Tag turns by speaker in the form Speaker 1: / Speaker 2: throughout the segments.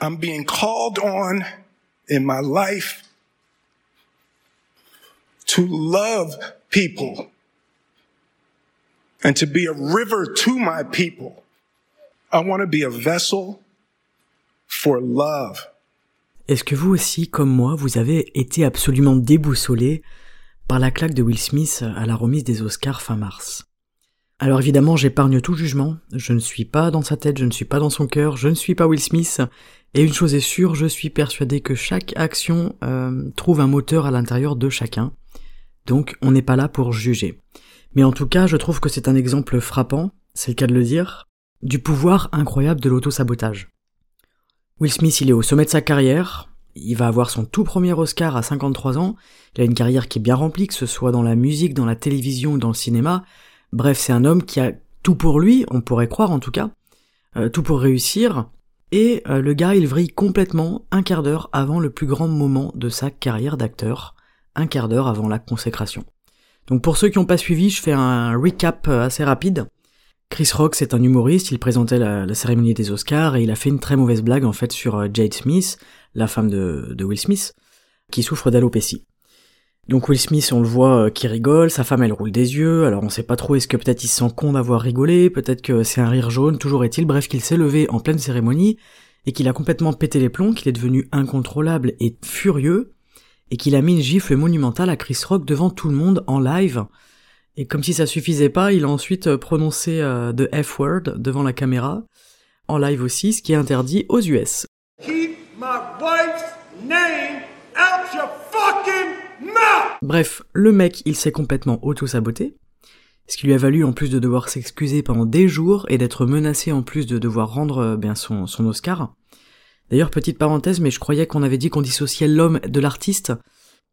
Speaker 1: I'm being called on in my life to love people and to be a river to my people. I want to be a vessel for love.
Speaker 2: Est-ce que vous aussi, comme moi, vous avez été absolument déboussolé par la claque de Will Smith à la remise des Oscars fin mars? Alors évidemment, j'épargne tout jugement, je ne suis pas dans sa tête, je ne suis pas dans son cœur, je ne suis pas Will Smith, et une chose est sûre, je suis persuadé que chaque action euh, trouve un moteur à l'intérieur de chacun, donc on n'est pas là pour juger. Mais en tout cas, je trouve que c'est un exemple frappant, c'est le cas de le dire, du pouvoir incroyable de l'auto-sabotage. Will Smith, il est au sommet de sa carrière, il va avoir son tout premier Oscar à 53 ans, il a une carrière qui est bien remplie, que ce soit dans la musique, dans la télévision ou dans le cinéma, Bref, c'est un homme qui a tout pour lui, on pourrait croire en tout cas, euh, tout pour réussir, et euh, le gars il vrille complètement un quart d'heure avant le plus grand moment de sa carrière d'acteur, un quart d'heure avant la consécration. Donc pour ceux qui n'ont pas suivi, je fais un recap euh, assez rapide. Chris Rock c'est un humoriste, il présentait la, cérémonie des Oscars et il a fait une très mauvaise blague en fait sur Jade Smith, la femme de, de Will Smith, qui souffre d'alopécie. Donc Will Smith, on le voit euh, qui rigole, sa femme elle roule des yeux, alors on sait pas trop est-ce que peut-être il se sent con d'avoir rigolé, peut-être que c'est un rire jaune, toujours est-il, bref qu'il s'est levé en pleine cérémonie, et qu'il a complètement pété les plombs, qu'il est devenu incontrôlable et furieux, et qu'il a mis une gifle monumentale à Chris Rock devant tout le monde en live. Et comme si ça suffisait pas, il a ensuite euh, prononcé euh, de F-word devant la caméra, en live aussi, ce qui est interdit aux US. Keep my Bref, le mec, il s'est complètement auto-saboté, ce qui lui a valu en plus de devoir s'excuser pendant des jours et d'être menacé en plus de devoir rendre euh, bien son, Oscar. D'ailleurs, petite parenthèse, mais je croyais qu'on avait dit qu'on dissociait l'homme de l'artiste,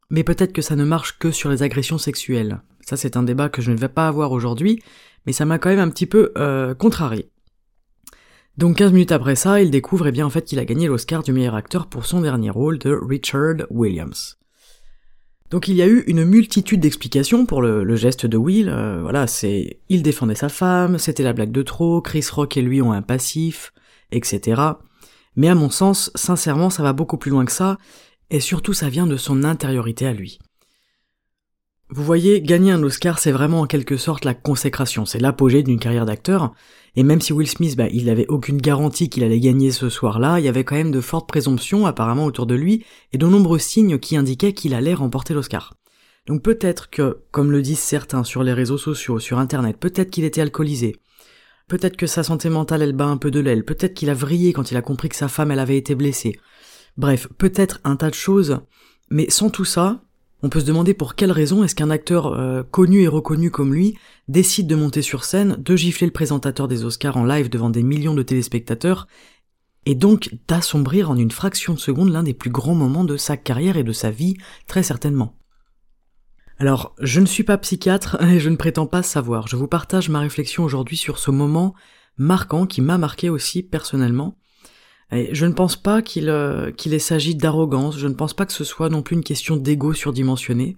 Speaker 2: mais peut-être que ça ne marche que sur les agressions sexuelles. Ça, c'est un débat que je ne vais pas avoir aujourd'hui, mais ça m'a quand même un petit peu euh, contrarié. Donc 15 minutes après ça, il découvre eh bien en fait qu'il a gagné l'Oscar du meilleur acteur pour son dernier rôle de Richard Williams. Donc il y a eu une multitude d'explications pour le, geste de Will. Euh, voilà, c'est il défendait sa femme, c'était la blague de trop, Chris Rock et lui ont un passif, etc. Mais à mon sens, sincèrement, ça va beaucoup plus loin que ça, et surtout ça vient de son intériorité à lui. Vous voyez, gagner un Oscar, c'est vraiment en quelque sorte la consécration, c'est l'apogée d'une carrière d'acteur, et même si Will Smith, bah, il n'avait aucune garantie qu'il allait gagner ce soir-là, il y avait quand même de fortes présomptions apparemment autour de lui, et de nombreux signes qui indiquaient qu'il allait remporter l'Oscar. Donc peut-être que, comme le disent certains sur les réseaux sociaux, sur internet, peut-être qu'il était alcoolisé, peut-être que sa santé mentale elle bat un peu de l'aile, peut-être qu'il a vrillé quand il a compris que sa femme elle avait été blessée. Bref, peut-être un tas de choses, mais sans tout ça, on peut se demander pour quelle raison est-ce qu'un acteur euh, connu et reconnu comme lui décide de monter sur scène, de gifler le présentateur des Oscars en live devant des millions de téléspectateurs, et donc d'assombrir en une fraction de seconde l'un des plus grands moments de sa carrière et de sa vie, très certainement. Alors, je ne suis pas psychiatre et je ne prétends pas savoir, je vous partage ma réflexion aujourd'hui sur ce moment marquant qui m'a marqué aussi personnellement, je ne pense pas qu'il euh, qu'il s'agit d'arrogance, je ne pense pas que ce soit non plus une question d'ego surdimensionné.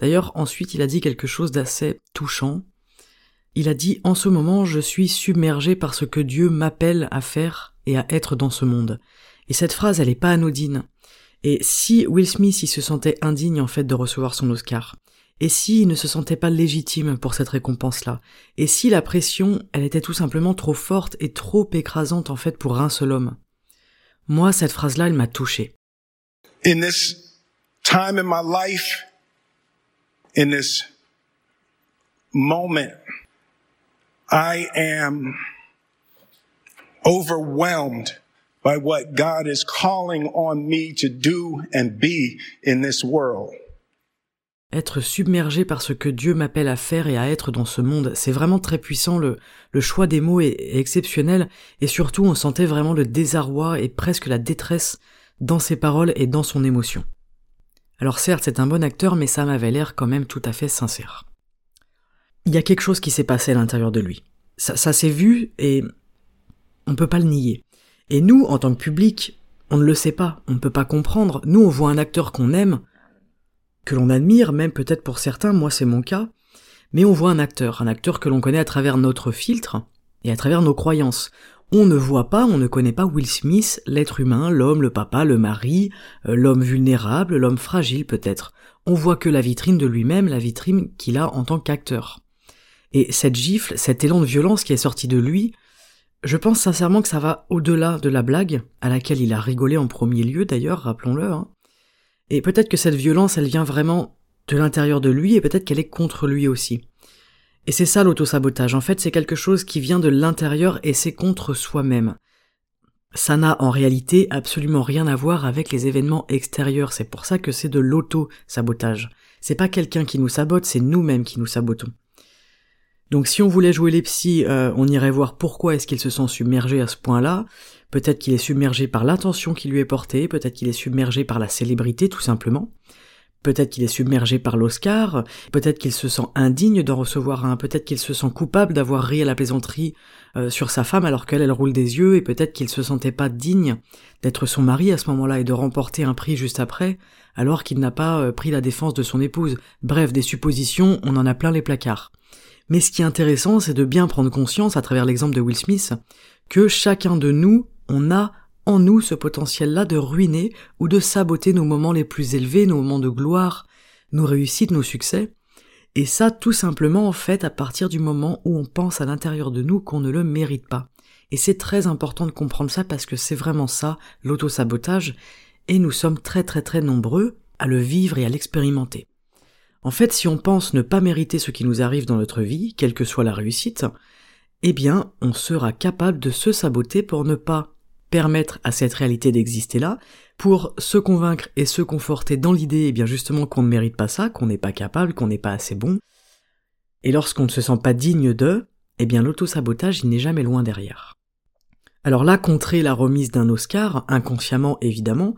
Speaker 2: D'ailleurs, ensuite, il a dit quelque chose d'assez touchant. Il a dit En ce moment, je suis submergé par ce que Dieu m'appelle à faire et à être dans ce monde. Et cette phrase, elle est pas anodine. Et si Will Smith il se sentait indigne en fait de recevoir son Oscar, et s'il ne se sentait pas légitime pour cette récompense-là, et si la pression, elle était tout simplement trop forte et trop écrasante en fait pour un seul homme, moi, cette phrase-là, elle m'a touché.
Speaker 1: In this time in my life, in this moment, I am overwhelmed by what God is calling on me to do and be in this world.
Speaker 2: Être submergé par ce que Dieu m'appelle à faire et à être dans ce monde. C'est vraiment très puissant, le, choix des mots est, exceptionnel, et surtout on sentait vraiment le désarroi et presque la détresse dans ses paroles et dans son émotion. Alors certes, c'est un bon acteur, mais ça m'avait l'air quand même tout à fait sincère. Il y a quelque chose qui s'est passé à l'intérieur de lui. Ça, s'est vu et on peut pas le nier. Et nous, en tant que public, on ne le sait pas, on ne peut pas comprendre. Nous, on voit un acteur qu'on aime, que l'on admire, même peut-être pour certains, moi c'est mon cas, mais on voit un acteur, un acteur que l'on connaît à travers notre filtre et à travers nos croyances. On ne voit pas, on ne connaît pas Will Smith, l'être humain, l'homme, le papa, le mari, euh, l'homme vulnérable, l'homme fragile peut-être. On voit que la vitrine de lui-même, la vitrine qu'il a en tant qu'acteur. Et cette gifle, cet élan de violence qui est sorti de lui, je pense sincèrement que ça va au-delà de la blague, à laquelle il a rigolé en premier lieu d'ailleurs, rappelons-le, hein. Et peut-être que cette violence, elle vient vraiment de l'intérieur de lui et peut-être qu'elle est contre lui aussi. Et c'est ça l'autosabotage. En fait, c'est quelque chose qui vient de l'intérieur et c'est contre soi-même. Ça n'a en réalité absolument rien à voir avec les événements extérieurs. C'est pour ça que c'est de l'auto-sabotage. C'est pas quelqu'un qui nous sabote, c'est nous-mêmes qui nous sabotons. Donc si on voulait jouer les psys, euh, on irait voir pourquoi est-ce qu'il se sent submergé à ce point-là. Peut-être qu'il est submergé par l'attention qui lui est portée, peut-être qu'il est submergé par la célébrité tout simplement. Peut-être qu'il est submergé par l'Oscar, peut-être qu'il se sent indigne d'en recevoir un, peut-être qu'il se sent coupable d'avoir ri à la plaisanterie euh, sur sa femme alors qu'elle elle roule des yeux, et peut-être qu'il se sentait pas digne d'être son mari à ce moment-là et de remporter un prix juste après, alors qu'il n'a pas euh, pris la défense de son épouse. Bref, des suppositions, on en a plein les placards. Mais ce qui est intéressant, c'est de bien prendre conscience, à travers l'exemple de Will Smith, que chacun de nous on a en nous ce potentiel-là de ruiner ou de saboter nos moments les plus élevés, nos moments de gloire, nos réussites, nos succès. Et ça, tout simplement, en fait, à partir du moment où on pense à l'intérieur de nous qu'on ne le mérite pas. Et c'est très important de comprendre ça parce que c'est vraiment ça, l'auto-sabotage, et nous sommes très très très nombreux à le vivre et à l'expérimenter. En fait, si on pense ne pas mériter ce qui nous arrive dans notre vie, quelle que soit la réussite, eh bien, on sera capable de se saboter pour ne pas permettre à cette réalité d'exister là, pour se convaincre et se conforter dans l'idée, eh bien justement qu'on ne mérite pas ça, qu'on n'est pas capable, qu'on n'est pas assez bon. Et lorsqu'on ne se sent pas digne d'eux, eh bien l'autosabotage il n'est jamais loin derrière. Alors là, contrer la remise d'un Oscar, inconsciemment évidemment,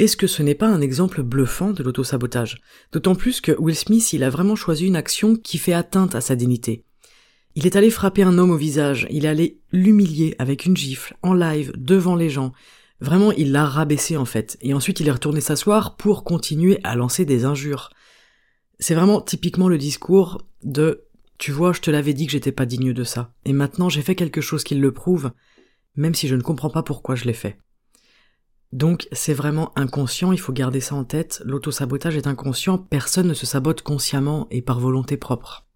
Speaker 2: est-ce que ce n'est pas un exemple bluffant de l'autosabotage? D'autant plus que Will Smith, il a vraiment choisi une action qui fait atteinte à sa dignité. Il est allé frapper un homme au visage, il est allé l'humilier avec une gifle, en live, devant les gens. Vraiment, il l'a rabaissé en fait. Et ensuite, il est retourné s'asseoir pour continuer à lancer des injures. C'est vraiment typiquement le discours de tu vois, je te l'avais dit que j'étais pas digne de ça. Et maintenant, j'ai fait quelque chose qui le prouve, même si je ne comprends pas pourquoi je l'ai fait. Donc, c'est vraiment inconscient, il faut garder ça en tête. L'autosabotage est inconscient, personne ne se sabote consciemment et par volonté propre.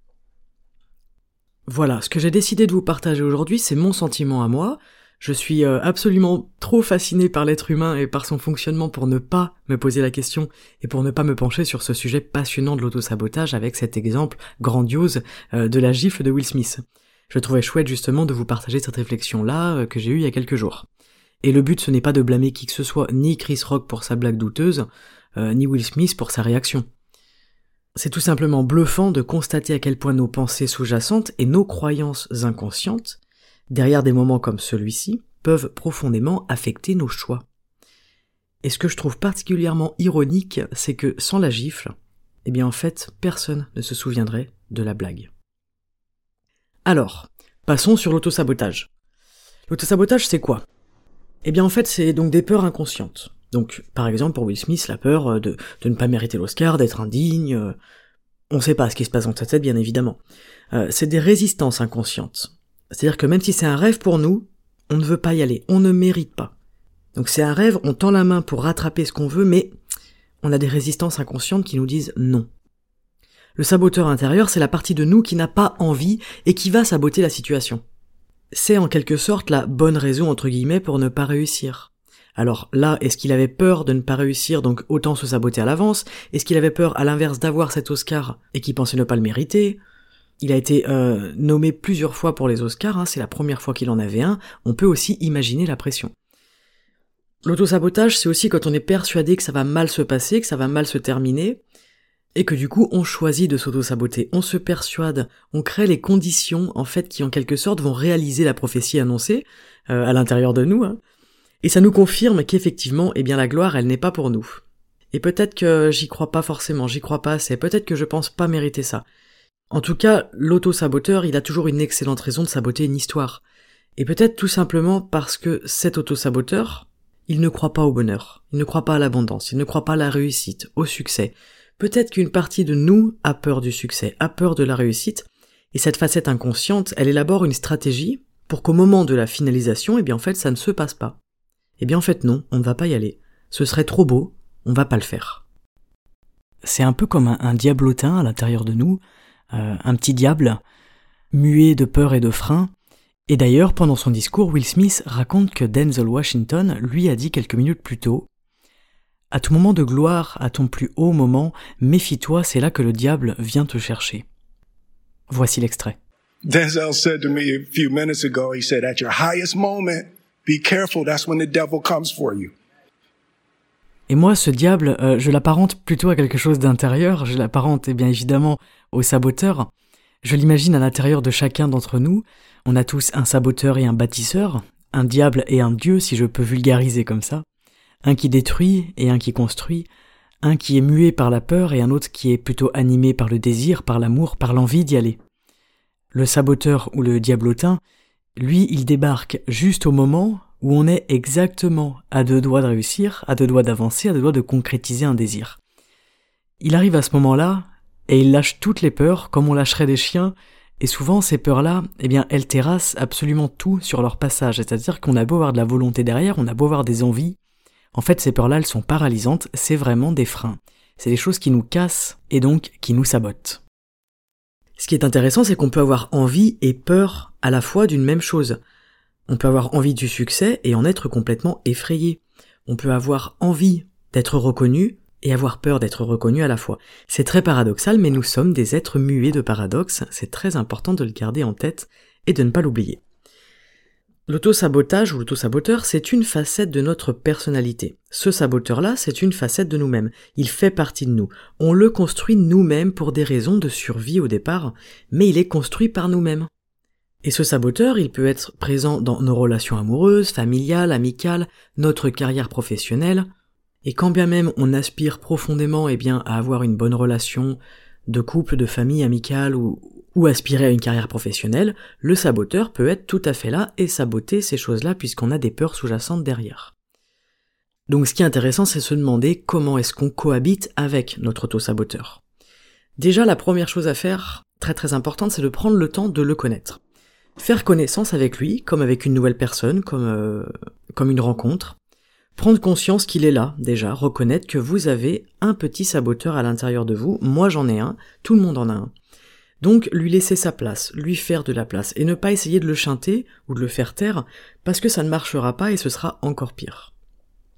Speaker 2: Voilà, ce que j'ai décidé de vous partager aujourd'hui, c'est mon sentiment à moi. Je suis euh, absolument trop fasciné par l'être humain et par son fonctionnement pour ne pas me poser la question et pour ne pas me pencher sur ce sujet passionnant de l'autosabotage avec cet exemple grandiose euh, de la gifle de Will Smith. Je trouvais chouette justement de vous partager cette réflexion-là euh, que j'ai eue il y a quelques jours. Et le but ce n'est pas de blâmer qui que ce soit, ni Chris Rock pour sa blague douteuse, ni Will Smith pour sa réaction. C'est tout simplement bluffant de constater à quel point nos pensées sous-jacentes et nos croyances inconscientes, derrière des moments comme celui-ci, peuvent profondément affecter nos choix. Et ce que je trouve particulièrement ironique, c'est que sans la gifle, eh bien en fait, personne ne se souviendrait de la blague. Alors, passons sur l'autosabotage. L'autosabotage, c'est quoi? Eh bien en fait, c'est donc des peurs inconscientes. Donc, par exemple, pour Will Smith, la peur euh, de, ne pas mériter l'Oscar, d'être indigne, euh, on sait pas ce qui se passe dans sa tête, bien évidemment. Euh, c'est des résistances inconscientes. C'est-à-dire que même si c'est un rêve pour nous, on ne veut pas y aller, on ne mérite pas. Donc c'est un rêve, on tend la main pour rattraper ce qu'on veut, mais on a des résistances inconscientes qui nous disent non. Le saboteur intérieur, c'est la partie de nous qui n'a pas envie et qui va saboter la situation. C'est en quelque sorte la bonne raison entre guillemets pour ne pas réussir. Alors là, est-ce qu'il avait peur de ne pas réussir, donc autant se saboter à l'avance? Est-ce qu'il avait peur, à l'inverse, d'avoir cet Oscar et qu'il pensait ne pas le mériter? Il a été euh, nommé plusieurs fois pour les Oscars, hein, c'est la première fois qu'il en avait un, on peut aussi imaginer la pression. L'autosabotage, c'est aussi quand on est persuadé que ça va mal se passer, que ça va mal se terminer, et que du coup on choisit de s'auto-saboter, on se persuade, on crée les conditions en fait qui en quelque sorte vont réaliser la prophétie annoncée euh, à l'intérieur de nous, hein. Et ça nous confirme qu'effectivement, eh bien la gloire, elle n'est pas pour nous. Et peut-être que j'y crois pas forcément, j'y crois pas assez, peut-être que je pense pas mériter ça. En tout cas, l'auto-saboteur, il a toujours une excellente raison de saboter une histoire. Et peut-être tout simplement parce que cet auto-saboteur, il ne croit pas au bonheur, il ne croit pas à l'abondance, il ne croit pas à la réussite, au succès. Peut-être qu'une partie de nous a peur du succès, a peur de la réussite, et cette facette inconsciente, elle élabore une stratégie pour qu'au moment de la finalisation, eh bien en fait, ça ne se passe pas. Eh bien en fait non, on ne va pas y aller. Ce serait trop beau, on va pas le faire. C'est un peu comme un, diablotin à l'intérieur de nous, euh, un petit diable, muet de peur et de frein, et d'ailleurs, pendant son discours, Will Smith raconte que Denzel Washington lui a dit quelques minutes plus tôt À ton moment de gloire, à ton plus haut moment, méfie-toi, c'est là que le diable vient te chercher. Voici l'extrait. Denzel said to me a few minutes ago, he said, At your highest moment, be careful, that's when the devil comes for you. Et moi, ce diable, euh, je l'apparente plutôt à quelque chose d'intérieur, je l'apparente, eh bien évidemment, au saboteur. Je l'imagine à l'intérieur de chacun d'entre nous, on a tous un saboteur et un bâtisseur, un diable et un dieu si je peux vulgariser comme ça, un qui détruit et un qui construit, un qui est muet par la peur et un autre qui est plutôt animé par le désir, par l'amour, par l'envie d'y aller. Le saboteur ou le diablotin, lui, il débarque juste au moment où on est exactement à deux doigts de réussir, à deux doigts d'avancer, à deux doigts de concrétiser un désir. Il arrive à ce moment-là, et il lâche toutes les peurs, comme on lâcherait des chiens, et souvent, ces peurs-là, eh bien, elles terrassent absolument tout sur leur passage. C'est-à-dire qu'on a beau avoir de la volonté derrière, on a beau avoir des envies. En fait, ces peurs-là, elles sont paralysantes, c'est vraiment des freins. C'est des choses qui nous cassent et donc qui nous sabotent. Ce qui est intéressant, c'est qu'on peut avoir envie et peur à la fois d'une même chose. On peut avoir envie du succès et en être complètement effrayé. On peut avoir envie d'être reconnu et avoir peur d'être reconnu à la fois. C'est très paradoxal, mais nous sommes des êtres muets de paradoxes, c'est très important de le garder en tête et de ne pas l'oublier. L'auto-sabotage ou l'auto-saboteur, c'est une facette de notre personnalité. Ce saboteur-là, c'est une facette de nous-mêmes. Il fait partie de nous. On le construit nous-mêmes pour des raisons de survie au départ, mais il est construit par nous-mêmes. Et ce saboteur, il peut être présent dans nos relations amoureuses, familiales, amicales, notre carrière professionnelle, et quand bien même on aspire profondément eh bien, à avoir une bonne relation de couple, de famille, amicale ou, ou aspirer à une carrière professionnelle, le saboteur peut être tout à fait là et saboter ces choses-là puisqu'on a des peurs sous-jacentes derrière. Donc ce qui est intéressant, c'est se demander comment est-ce qu'on cohabite avec notre auto-saboteur. Déjà, la première chose à faire, très très importante, c'est de prendre le temps de le connaître. Faire connaissance avec lui, comme avec une nouvelle personne, comme, euh, comme une rencontre, Prendre conscience qu'il est là, déjà, reconnaître que vous avez un petit saboteur à l'intérieur de vous, moi j'en ai un, tout le monde en a un. Donc lui laisser sa place, lui faire de la place, et ne pas essayer de le chanter ou de le faire taire, parce que ça ne marchera pas et ce sera encore pire.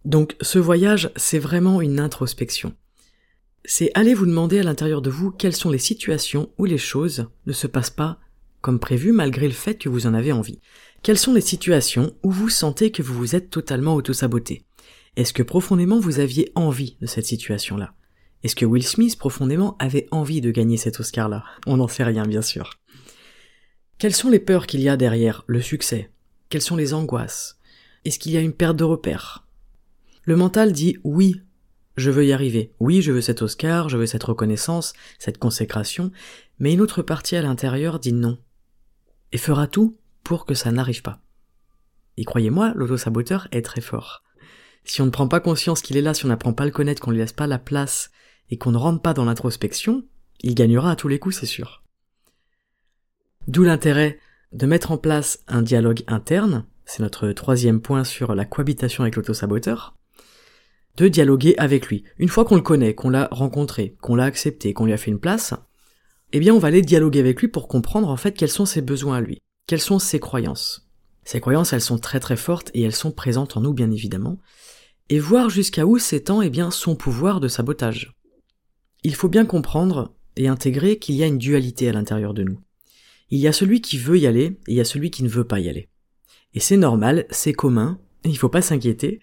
Speaker 2: Donc ce voyage, c'est vraiment une introspection. C'est aller vous demander à l'intérieur de vous quelles sont les situations où les choses ne se passent pas comme prévu malgré le fait que vous en avez envie. Quelles sont les situations où vous sentez que vous vous êtes totalement auto-saboté? Est-ce que profondément vous aviez envie de cette situation-là? Est-ce que Will Smith profondément avait envie de gagner cet Oscar-là? On n'en sait rien bien sûr. Quelles sont les peurs qu'il y a derrière le succès? Quelles sont les angoisses? Est-ce qu'il y a une perte de repère Le mental dit oui, je veux y arriver. Oui, je veux cet Oscar, je veux cette reconnaissance, cette consécration, mais une autre partie à l'intérieur dit non. Et fera tout pour que ça n'arrive pas. Et croyez-moi, l'auto-saboteur est très fort. Si on ne prend pas conscience qu'il est là, si on n'apprend pas à le connaître, qu'on lui laisse pas la place et qu'on ne rentre pas dans l'introspection, il gagnera à tous les coups, c'est sûr. D'où l'intérêt de mettre en place un dialogue interne, c'est notre troisième point sur la cohabitation avec l'autosaboteur, de dialoguer avec lui. Une fois qu'on le connaît, qu'on l'a rencontré, qu'on l'a accepté, qu'on lui a fait une place, eh bien on va aller dialoguer avec lui pour comprendre en fait quels sont ses besoins à lui, quelles sont ses croyances. Ces croyances, elles sont très très fortes et elles sont présentes en nous bien évidemment, et voir jusqu'à où s'étend eh bien son pouvoir de sabotage. Il faut bien comprendre et intégrer qu'il y a une dualité à l'intérieur de nous. Il y a celui qui veut y aller et il y a celui qui ne veut pas y aller. Et c'est normal, c'est commun, il faut pas s'inquiéter.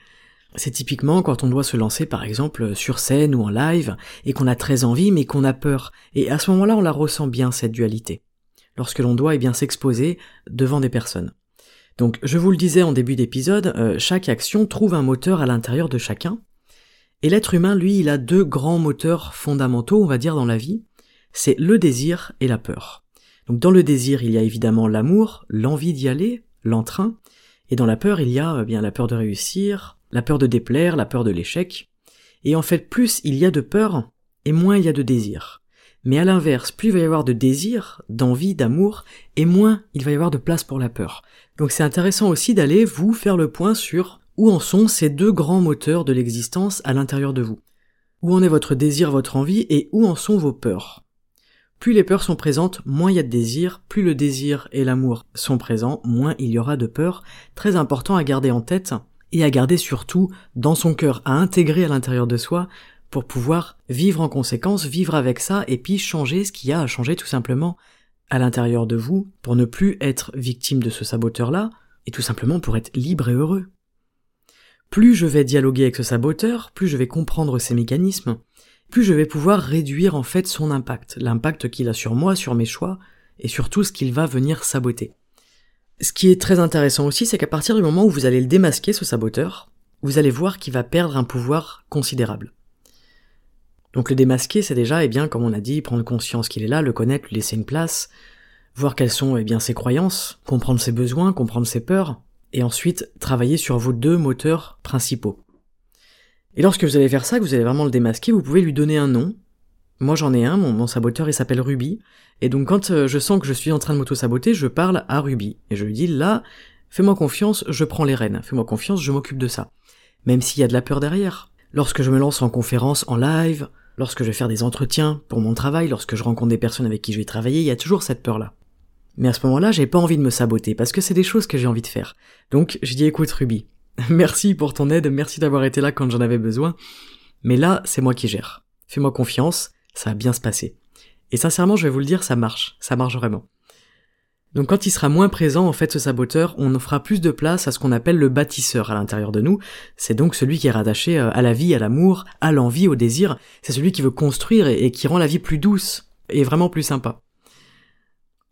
Speaker 2: C'est typiquement quand on doit se lancer par exemple sur scène ou en live et qu'on a très envie mais qu'on a peur. Et à ce moment-là, on la ressent bien cette dualité. Lorsque l'on doit eh bien s'exposer devant des personnes. Donc je vous le disais en début d'épisode, euh, chaque action trouve un moteur à l'intérieur de chacun. Et l'être humain, lui, il a deux grands moteurs fondamentaux, on va dire, dans la vie. C'est le désir et la peur. Donc dans le désir, il y a évidemment l'amour, l'envie d'y aller, l'entrain, et dans la peur, il y a eh bien la peur de réussir, la peur de déplaire, la peur de l'échec. Et en fait, plus il y a de peur, et moins il y a de désir. Mais à l'inverse, plus il va y avoir de désir, d'envie, d'amour, et moins il va y avoir de place pour la peur. Donc c'est intéressant aussi d'aller vous faire le point sur où en sont ces deux grands moteurs de l'existence à l'intérieur de vous? Où en est votre désir, votre envie, et où en sont vos peurs? Plus les peurs sont présentes, moins il y a de désir, plus le désir et l'amour sont présents, moins il y aura de peur. Très important à garder en tête, et à garder surtout dans son cœur, à intégrer à l'intérieur de soi, pour pouvoir vivre en conséquence, vivre avec ça, et puis changer ce qu'il y a à changer tout simplement à l'intérieur de vous, pour ne plus être victime de ce saboteur-là, et tout simplement pour être libre et heureux. Plus je vais dialoguer avec ce saboteur, plus je vais comprendre ses mécanismes, plus je vais pouvoir réduire en fait son impact, l'impact qu'il a sur moi, sur mes choix, et sur tout ce qu'il va venir saboter. Ce qui est très intéressant aussi, c'est qu'à partir du moment où vous allez le démasquer, ce saboteur, vous allez voir qu'il va perdre un pouvoir considérable. Donc le démasquer, c'est déjà, eh bien, comme on a dit, prendre conscience qu'il est là, le connaître, lui laisser une place, voir quelles sont, eh bien, ses croyances, comprendre ses besoins, comprendre ses peurs, et ensuite travailler sur vos deux moteurs principaux. Et lorsque vous allez faire ça, que vous allez vraiment le démasquer, vous pouvez lui donner un nom. Moi j'en ai un, mon, saboteur il s'appelle Ruby, et donc quand euh, je sens que je suis en train de m'auto-saboter, je parle à Ruby, et je lui dis là, fais-moi confiance, je prends les rênes, fais-moi confiance, je m'occupe de ça. Même s'il y a de la peur derrière. Lorsque je me lance en conférence, en live, lorsque je vais faire des entretiens pour mon travail, lorsque je rencontre des personnes avec qui je vais travailler, il y a toujours cette peur-là. Mais à ce moment-là, j'ai pas envie de me saboter, parce que c'est des choses que j'ai envie de faire. Donc, je dis écoute Ruby, merci pour ton aide, merci d'avoir été là quand j'en avais besoin, mais là, c'est moi qui gère. Fais-moi confiance, ça va bien se passer. Et sincèrement, je vais vous le dire, ça marche, ça marche vraiment. Donc quand il sera moins présent, en fait, ce saboteur, on fera plus de place à ce qu'on appelle le bâtisseur à l'intérieur de nous. C'est donc celui qui est rattaché euh, à la vie, à l'amour, à l'envie, au désir. C'est celui qui veut construire et qui rend la vie plus douce et vraiment plus sympa.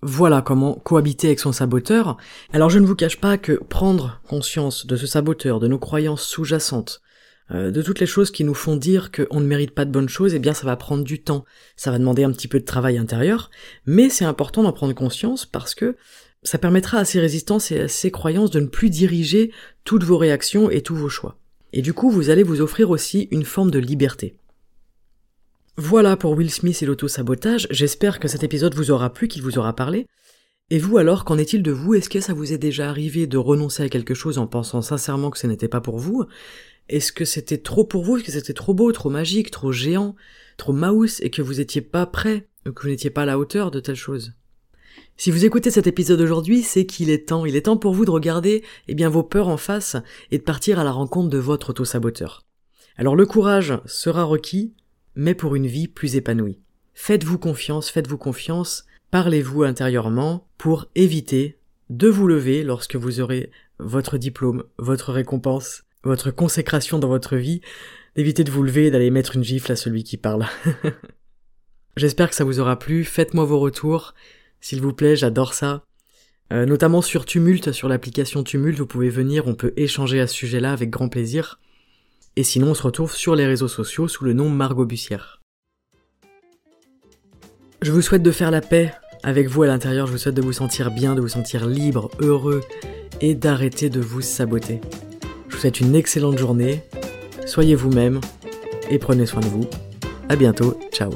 Speaker 2: Voilà comment cohabiter avec son saboteur. Alors je ne vous cache pas que prendre conscience de ce saboteur, de nos croyances sous-jacentes, euh, de toutes les choses qui nous font dire qu'on ne mérite pas de bonnes choses, eh bien ça va prendre du temps, ça va demander un petit peu de travail intérieur, mais c'est important d'en prendre conscience parce que ça permettra à ces résistances et à ces croyances de ne plus diriger toutes vos réactions et tous vos choix. Et du coup, vous allez vous offrir aussi une forme de liberté. Voilà pour Will Smith et l'auto-sabotage, j'espère que cet épisode vous aura plu, qu'il vous aura parlé. Et vous alors, qu'en est-il de vous? Est-ce que ça vous est déjà arrivé de renoncer à quelque chose en pensant sincèrement que ce n'était pas pour vous? Est-ce que c'était trop pour vous? Est-ce que c'était trop beau, trop magique, trop géant, trop mouse et que vous étiez pas prêt, que vous n'étiez pas à la hauteur de telle chose? Si vous écoutez cet épisode aujourd'hui, c'est qu'il est temps, il est temps pour vous de regarder eh bien vos peurs en face et de partir à la rencontre de votre auto-saboteur. Alors le courage sera requis, mais pour une vie plus épanouie. Faites-vous confiance, faites-vous confiance, parlez-vous intérieurement pour éviter de vous lever lorsque vous aurez votre diplôme, votre récompense, votre consécration dans votre vie, d'éviter de vous lever et d'aller mettre une gifle à celui qui parle. J'espère que ça vous aura plu, faites-moi vos retours, s'il vous plaît, j'adore ça. Euh, notamment sur Tumult, sur l'application Tumult, vous pouvez venir, on peut échanger à ce sujet-là avec grand plaisir. Et sinon, on se retrouve sur les réseaux sociaux sous le nom Margot Bussière. Je vous souhaite de faire la paix avec vous à l'intérieur, je vous souhaite de vous sentir bien, de vous sentir libre, heureux et d'arrêter de vous saboter. Je vous souhaite une excellente journée, soyez vous-même et prenez soin de vous. A bientôt, ciao